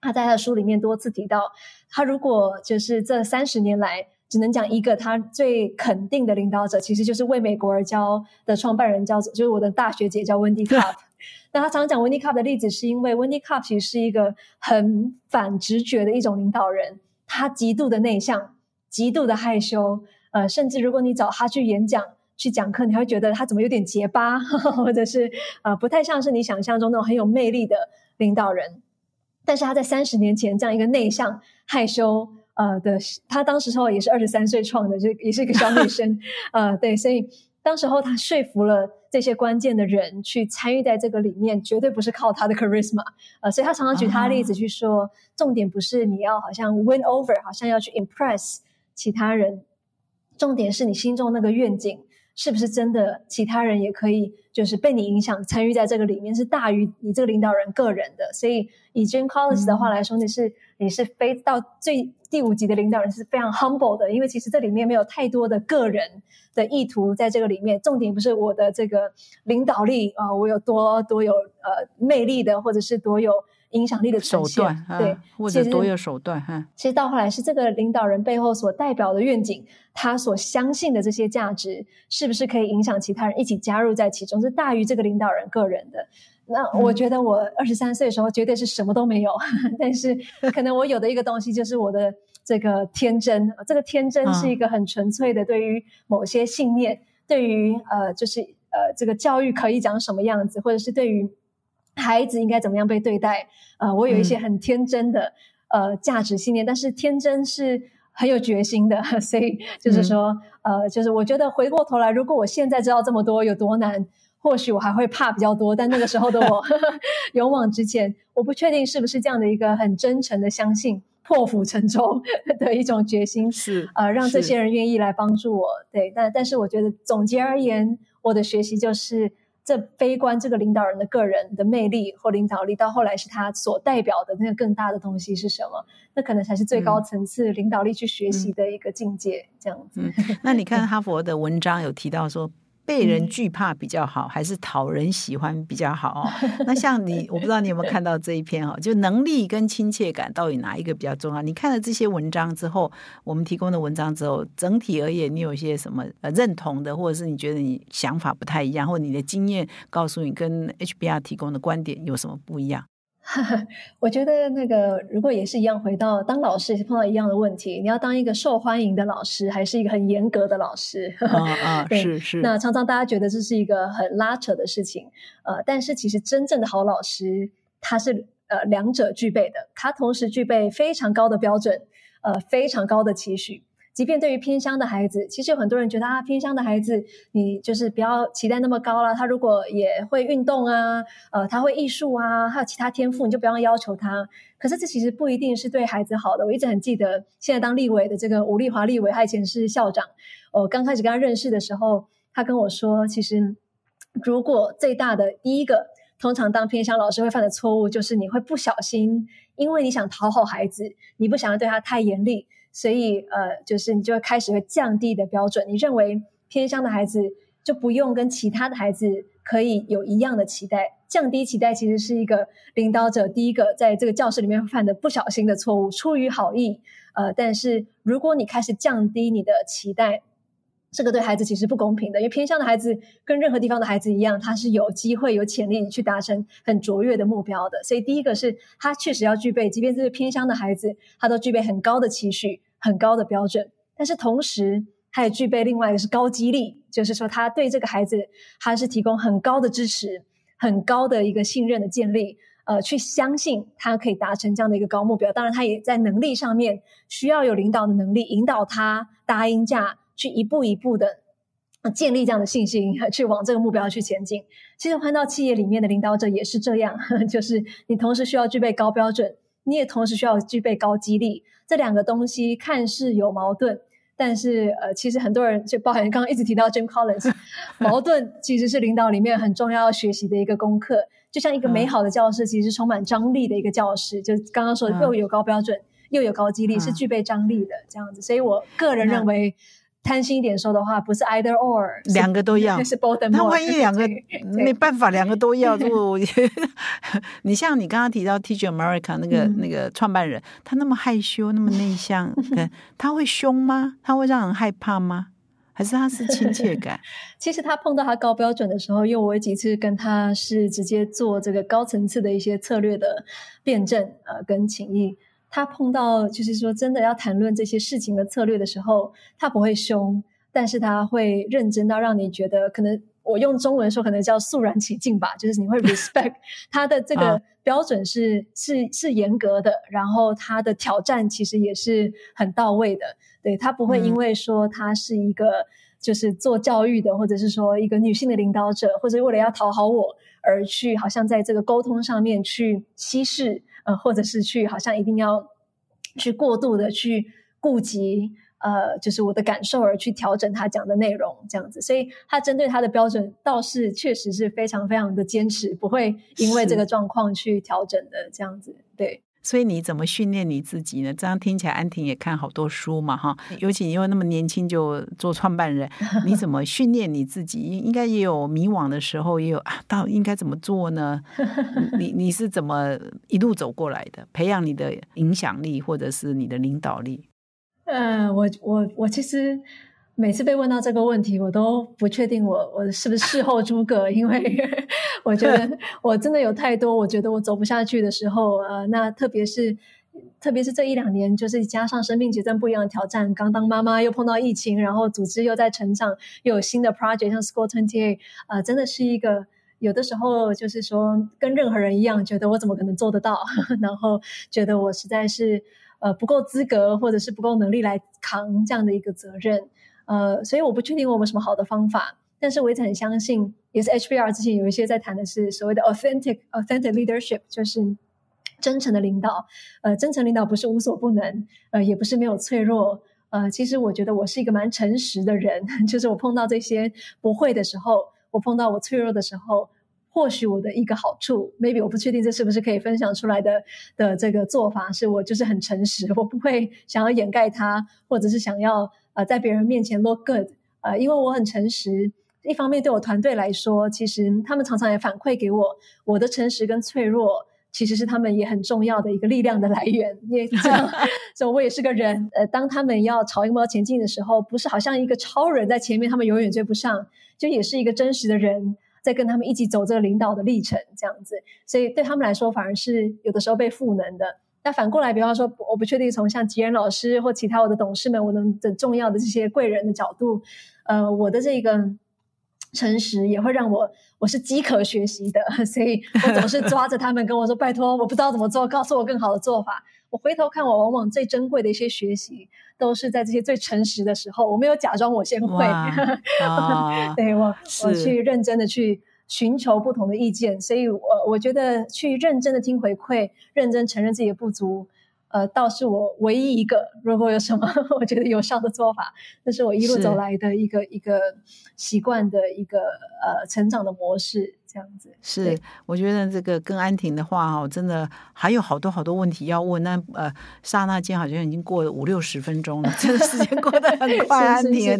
他在他的书里面多次提到，他如果就是这三十年来只能讲一个他最肯定的领导者，其实就是为美国而教的创办人叫做就是我的大学姐叫 Wendy Cup。那他常讲 Wendy Cup 的例子，是因为 Wendy Cup 其实是一个很反直觉的一种领导人，他极度的内向，极度的害羞。呃，甚至如果你找他去演讲、去讲课，你会觉得他怎么有点结巴，或者是呃不太像是你想象中那种很有魅力的领导人。但是他在三十年前这样一个内向、害羞呃的，他当时候也是二十三岁创的，就也是一个小女生，呃，对，所以当时候他说服了这些关键的人去参与在这个里面，绝对不是靠他的 charisma，呃，所以他常常举他的例子去说，重点不是你要好像 win over，好像要去 impress 其他人。重点是你心中那个愿景是不是真的？其他人也可以就是被你影响参与在这个里面，是大于你这个领导人个人的。所以以 Jim Collins 的话来说，你是你是非到最第五级的领导人是非常 humble 的，因为其实这里面没有太多的个人的意图在这个里面。重点不是我的这个领导力啊，我有多多有呃魅力的，或者是多有。影响力的手段，对，或者多有手段哈。其实到后来是这个领导人背后所代表的愿景，他所相信的这些价值，是不是可以影响其他人一起加入在其中，是大于这个领导人个人的。那我觉得我二十三岁的时候绝对是什么都没有，但是可能我有的一个东西就是我的这个天真。这个天真是一个很纯粹的，对于某些信念，对于呃，就是呃，这个教育可以讲什么样子，或者是对于。孩子应该怎么样被对待？呃，我有一些很天真的呃价值信念，但是天真是很有决心的，所以就是说，呃，就是我觉得回过头来，如果我现在知道这么多有多难，或许我还会怕比较多。但那个时候的我 勇往直前，我不确定是不是这样的一个很真诚的相信，破釜沉舟 的一种决心，是呃让这些人愿意来帮助我。对，但但是我觉得总结而言，我的学习就是。这悲观，这个领导人的个人的魅力或领导力，到后来是他所代表的那个更大的东西是什么？那可能才是最高层次领导力去学习的一个境界。这样子。那你看 哈佛的文章有提到说。被人惧怕比较好，还是讨人喜欢比较好？那像你，我不知道你有没有看到这一篇哈，就能力跟亲切感到底哪一个比较重要？你看了这些文章之后，我们提供的文章之后，整体而言，你有些什么呃认同的，或者是你觉得你想法不太一样，或者你的经验告诉你跟 HBR 提供的观点有什么不一样？我觉得那个如果也是一样，回到当老师碰到一样的问题，你要当一个受欢迎的老师，还是一个很严格的老师？啊啊，是是。那常常大家觉得这是一个很拉扯的事情，呃，但是其实真正的好老师，他是呃两者具备的，他同时具备非常高的标准，呃，非常高的期许。即便对于偏乡的孩子，其实有很多人觉得啊，偏乡的孩子，你就是不要期待那么高了。他如果也会运动啊，呃，他会艺术啊，还有其他天赋，你就不要要求他。可是这其实不一定是对孩子好的。我一直很记得，现在当立委的这个吴丽华立委，他以前是校长。我刚开始跟他认识的时候，他跟我说，其实如果最大的第一个，通常当偏乡老师会犯的错误，就是你会不小心，因为你想讨好孩子，你不想要对他太严厉。所以，呃，就是你就会开始会降低的标准。你认为偏乡的孩子就不用跟其他的孩子可以有一样的期待？降低期待其实是一个领导者第一个在这个教室里面犯的不小心的错误，出于好意，呃，但是如果你开始降低你的期待。这个对孩子其实不公平的，因为偏向的孩子跟任何地方的孩子一样，他是有机会、有潜力去达成很卓越的目标的。所以第一个是他确实要具备，即便是偏乡的孩子，他都具备很高的期许、很高的标准。但是同时，他也具备另外一个是高激励，就是说他对这个孩子，他是提供很高的支持、很高的一个信任的建立，呃，去相信他可以达成这样的一个高目标。当然，他也在能力上面需要有领导的能力，引导他答应架。去一步一步的建立这样的信心，去往这个目标去前进。其实换到企业里面的领导者也是这样，就是你同时需要具备高标准，你也同时需要具备高激励。这两个东西看似有矛盾，但是呃，其实很多人就包含刚刚一直提到 Jim Collins，矛盾其实是领导里面很重要要学习的一个功课。就像一个美好的教室，其实充满张力的一个教室，就刚刚说的又有高标准又有高激励，是具备张力的这样子。所以我个人认为。贪心一点说的话，不是 either or，两个都要。是 both and。那万一两个没办法，两个都要，就 你像你刚刚提到 Teach America 那个那个创办人，他那么害羞，那么内向，他会凶吗？他会让人害怕吗？还是他是亲切感？其实他碰到他高标准的时候，因为我有几次跟他是直接做这个高层次的一些策略的辩证，呃，跟情谊。他碰到就是说真的要谈论这些事情的策略的时候，他不会凶，但是他会认真到让你觉得，可能我用中文说可能叫肃然起敬吧，就是你会 respect 他的这个标准是是是严格的，然后他的挑战其实也是很到位的，对他不会因为说他是一个就是做教育的，或者是说一个女性的领导者，或者为了要讨好我而去好像在这个沟通上面去稀释。呃，或者是去好像一定要去过度的去顾及，呃，就是我的感受而去调整他讲的内容这样子，所以他针对他的标准倒是确实是非常非常的坚持，不会因为这个状况去调整的这样子，对。所以你怎么训练你自己呢？这样听起来，安婷也看好多书嘛，哈。尤其你又那么年轻就做创办人，你怎么训练你自己？应该也有迷惘的时候，也有啊，到应该怎么做呢？你你是怎么一路走过来的？培养你的影响力，或者是你的领导力？呃，我我我其实。每次被问到这个问题，我都不确定我我是不是事后诸葛，因为 我觉得我真的有太多我觉得我走不下去的时候，呃，那特别是特别是这一两年，就是加上生命阶段不一样的挑战，刚当妈妈又碰到疫情，然后组织又在成长，又有新的 project，像 School Twenty Eight，呃，真的是一个有的时候就是说跟任何人一样，觉得我怎么可能做得到，然后觉得我实在是呃不够资格，或者是不够能力来扛这样的一个责任。呃，所以我不确定我有什么好的方法，但是我一直很相信，也是 HBR 之前有一些在谈的是所谓的 authentic authentic leadership，就是真诚的领导。呃，真诚领导不是无所不能，呃，也不是没有脆弱。呃，其实我觉得我是一个蛮诚实的人，就是我碰到这些不会的时候，我碰到我脆弱的时候，或许我的一个好处，maybe 我不确定这是不是可以分享出来的的这个做法，是我就是很诚实，我不会想要掩盖它，或者是想要。呃，在别人面前 look good，呃，因为我很诚实。一方面，对我团队来说，其实他们常常也反馈给我，我的诚实跟脆弱，其实是他们也很重要的一个力量的来源。因为这样，所以我也是个人。呃，当他们要朝一个目标前进的时候，不是好像一个超人在前面，他们永远追不上，就也是一个真实的人在跟他们一起走这个领导的历程，这样子。所以对他们来说，反而是有的时候被赋能的。那反过来，比方说，我不确定从像吉恩老师或其他我的董事们，我能的重要的这些贵人的角度，呃，我的这个诚实也会让我我是饥渴学习的，所以我总是抓着他们跟我说：“ 拜托，我不知道怎么做，告诉我更好的做法。”我回头看，我往往最珍贵的一些学习，都是在这些最诚实的时候，我没有假装我先会，对我我去认真的去。寻求不同的意见，所以我我觉得去认真的听回馈，认真承认自己的不足，呃，倒是我唯一一个如果有什么 我觉得有效的做法，这是我一路走来的一个一个习惯的一个呃成长的模式。这样子是，我觉得这个跟安婷的话哈，真的还有好多好多问题要问。那呃，刹那间好像已经过了五六十分钟了，真的时间过得很 快。安婷，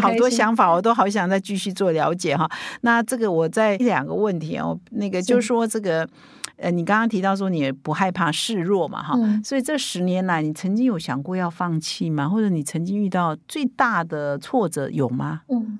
好多想法，我都好想再继续做了解哈。那这个我再两个问题哦，那个就是说这个呃，你刚刚提到说你不害怕示弱嘛哈，所以这十年来你曾经有想过要放弃吗？或者你曾经遇到最大的挫折有吗？嗯。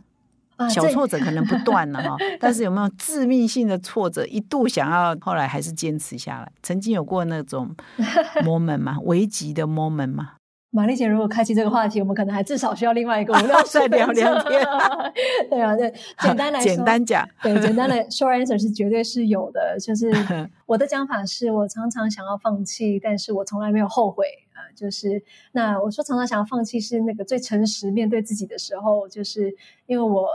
小挫折可能不断了哈，但是有没有致命性的挫折？一度想要，后来还是坚持下来。曾经有过那种 moment 吗？危急的 moment 吗？玛丽姐，如果开启这个话题，我们可能还至少需要另外一个五六 再聊聊天。对啊，对，简单来说，简单讲，对，简单的 short answer 是绝对是有的。就是我的讲法是，我常常想要放弃，但是我从来没有后悔。就是那我说常常想要放弃是那个最诚实面对自己的时候，就是因为我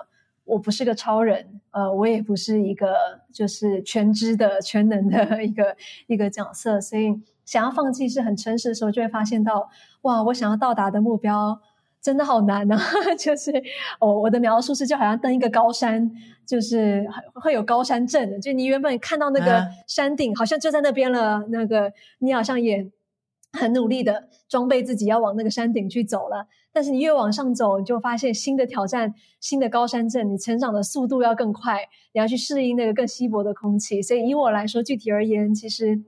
我不是个超人，呃，我也不是一个就是全知的全能的一个一个角色，所以想要放弃是很诚实的时候，就会发现到哇，我想要到达的目标。真的好难啊！就是我我的描述是，就好像登一个高山，就是会有高山症。就你原本看到那个山顶，好像就在那边了。那个你好像也很努力的装备自己，要往那个山顶去走了。但是你越往上走，你就发现新的挑战、新的高山症，你成长的速度要更快，你要去适应那个更稀薄的空气。所以以我来说，具体而言，其实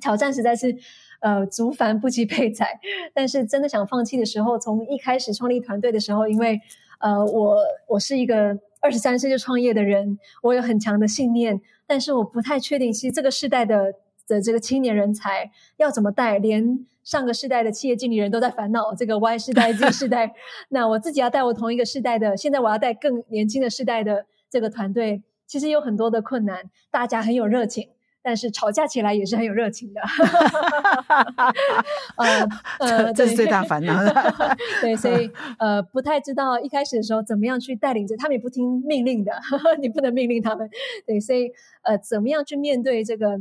挑战实在是。呃，足繁不及备载，但是真的想放弃的时候，从一开始创立团队的时候，因为呃，我我是一个二十三岁就创业的人，我有很强的信念，但是我不太确定，其实这个世代的的这个青年人才要怎么带，连上个世代的企业经理人都在烦恼这个 Y 世代、Z 世代，那我自己要带我同一个世代的，现在我要带更年轻的世代的这个团队，其实有很多的困难，大家很有热情。但是吵架起来也是很有热情的，呃 呃，这是最大烦恼。对，所以呃，不太知道一开始的时候怎么样去带领着他们，也不听命令的，你不能命令他们。对，所以呃，怎么样去面对这个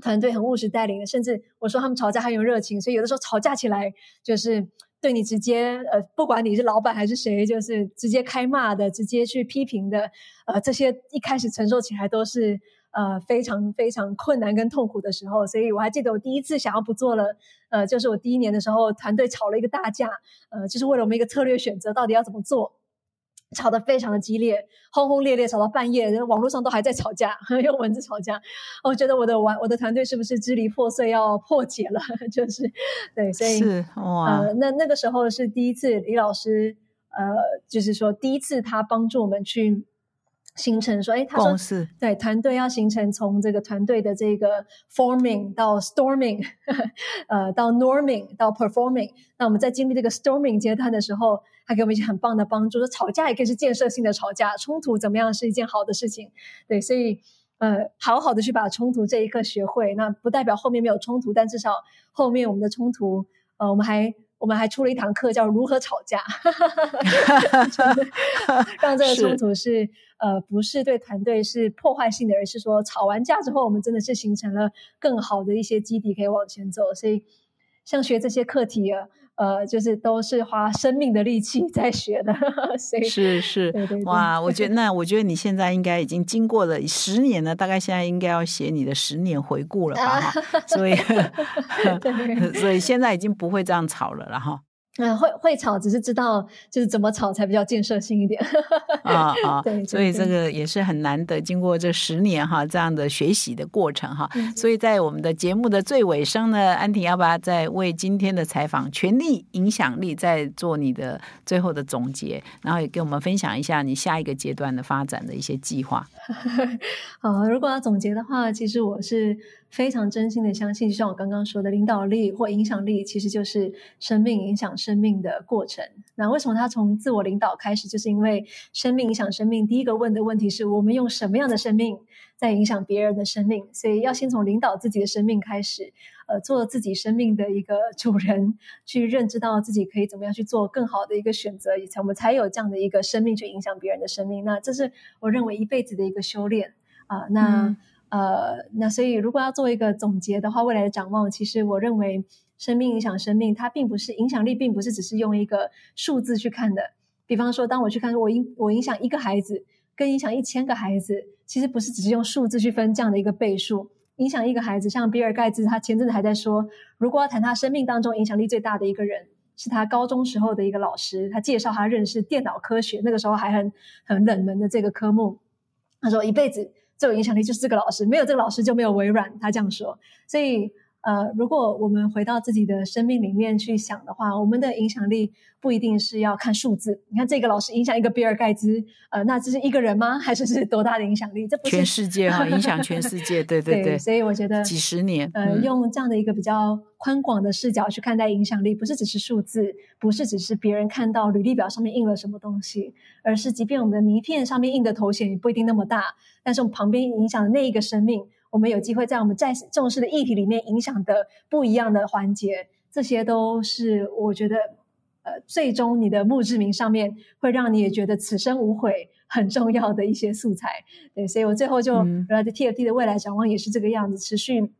团队很务实带领的，甚至我说他们吵架很有热情，所以有的时候吵架起来就是对你直接呃，不管你是老板还是谁，就是直接开骂的，直接去批评的，呃，这些一开始承受起来都是。呃，非常非常困难跟痛苦的时候，所以我还记得我第一次想要不做了，呃，就是我第一年的时候，团队吵了一个大架，呃，就是为了我们一个策略选择到底要怎么做，吵得非常的激烈，轰轰烈烈，吵到半夜，网络上都还在吵架，用文字吵架。我觉得我的玩，我的团队是不是支离破碎要破解了？就是对，所以是哇，那那个时候是第一次，李老师，呃，就是说第一次他帮助我们去。形成说，哎，他说，对，团队要形成从这个团队的这个 forming 到 storming，呃，到 norming 到 performing。那我们在经历这个 storming 阶段的时候，他给我们一些很棒的帮助，说吵架也可以是建设性的吵架，冲突怎么样是一件好的事情。对，所以呃，好好的去把冲突这一课学会，那不代表后面没有冲突，但至少后面我们的冲突，呃，我们还。我们还出了一堂课，叫如何吵架，让这个冲突是呃不是对团队是破坏性的，而是说吵完架之后，我们真的是形成了更好的一些基底可以往前走。所以像学这些课题啊。呃，就是都是花生命的力气在学的，所以是是，哇，我觉得那我觉得你现在应该已经经过了十年了，大概现在应该要写你的十年回顾了吧？哈，所以 所以现在已经不会这样吵了，然后。嗯，会会吵，只是知道就是怎么吵才比较建设性一点。啊啊，对，所以这个也是很难得，经过这十年哈这样的学习的过程哈。所以在我们的节目的最尾声呢，安婷要不要再为今天的采访权力影响力再做你的最后的总结，然后也跟我们分享一下你下一个阶段的发展的一些计划。好，如果要总结的话，其实我是。非常真心的相信，就像我刚刚说的，领导力或影响力其实就是生命影响生命的过程。那为什么他从自我领导开始？就是因为生命影响生命。第一个问的问题是我们用什么样的生命在影响别人的生命？所以要先从领导自己的生命开始，呃，做自己生命的一个主人，去认知到自己可以怎么样去做更好的一个选择，以才我们才有这样的一个生命去影响别人的生命。那这是我认为一辈子的一个修炼啊。那。呃，那所以如果要做一个总结的话，未来的展望，其实我认为生命影响生命，它并不是影响力，并不是只是用一个数字去看的。比方说，当我去看我影我影响一个孩子，跟影响一千个孩子，其实不是只是用数字去分这样的一个倍数。影响一个孩子，像比尔盖茨，他前阵子还在说，如果要谈他生命当中影响力最大的一个人，是他高中时候的一个老师，他介绍他认识电脑科学，那个时候还很很冷门的这个科目，他说一辈子。最有影响力就是这个老师，没有这个老师就没有微软。他这样说，所以。呃，如果我们回到自己的生命里面去想的话，我们的影响力不一定是要看数字。你看这个老师影响一个比尔盖茨，呃，那这是一个人吗？还是是多大的影响力？这不是全世界哈，影响全世界。对对对。所以我觉得几十年，呃，用这样的一个比较宽广的视角去看待影响力，不是只是数字，不是只是别人看到履历表上面印了什么东西，而是即便我们的名片上面印的头衔也不一定那么大，但是我们旁边影响的那一个生命。我们有机会在我们在重视的议题里面影响的不一样的环节，这这些都是我觉得，呃，最终你的墓志铭上面会让你也觉得此生无悔很重要的一些素材。对，所以我最后就来的 TFT 的未来展望也是这个样子，持续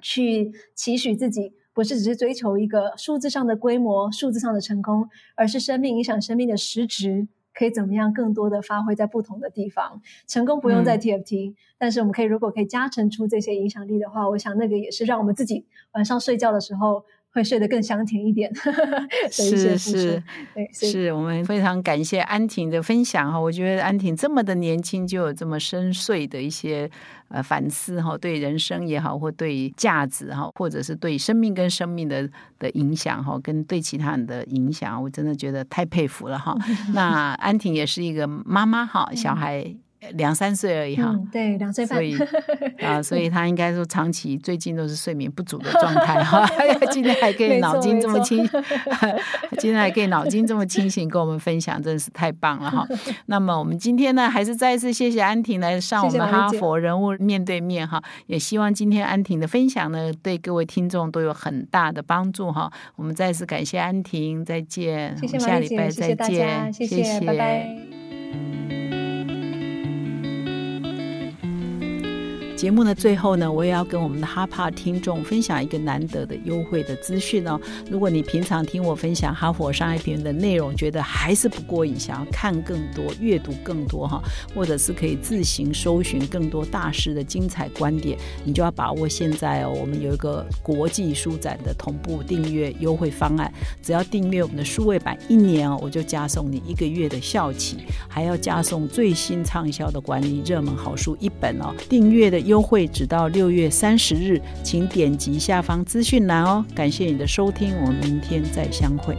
去期许自己，不是只是追求一个数字上的规模、数字上的成功，而是生命影响生命的实质。可以怎么样更多的发挥在不同的地方？成功不用在 TFT，但是我们可以如果可以加成出这些影响力的话，我想那个也是让我们自己晚上睡觉的时候。会睡得更香甜一点，是是，对，是我们非常感谢安婷的分享哈。我觉得安婷这么的年轻就有这么深邃的一些呃反思哈，对人生也好，或对价值哈，或者是对生命跟生命的的影响哈，跟对其他人的影响，我真的觉得太佩服了哈。那安婷也是一个妈妈哈，小孩。两三岁而已哈，对，两岁半，所以 啊，所以他应该说长期最近都是睡眠不足的状态哈。今天还可以脑筋这么清，今天还可以脑筋这么清醒，跟我们分享，真的是太棒了哈。那么我们今天呢，还是再一次谢谢安婷来上我们哈佛人物面对面哈。也希望今天安婷的分享呢，对各位听众都有很大的帮助哈。我们再次感谢安婷，再见，谢谢下礼拜再见，谢谢，拜拜。节目的最后呢，我也要跟我们的哈帕听众分享一个难得的优惠的资讯哦。如果你平常听我分享哈佛商业评论的内容，觉得还是不过瘾，想要看更多、阅读更多哈，或者是可以自行搜寻更多大师的精彩观点，你就要把握现在哦。我们有一个国际书展的同步订阅优惠方案，只要订阅我们的数位版一年哦，我就加送你一个月的校企，还要加送最新畅销的管理热门好书一本哦。订阅的。优惠直到六月三十日，请点击下方资讯栏哦。感谢你的收听，我们明天再相会。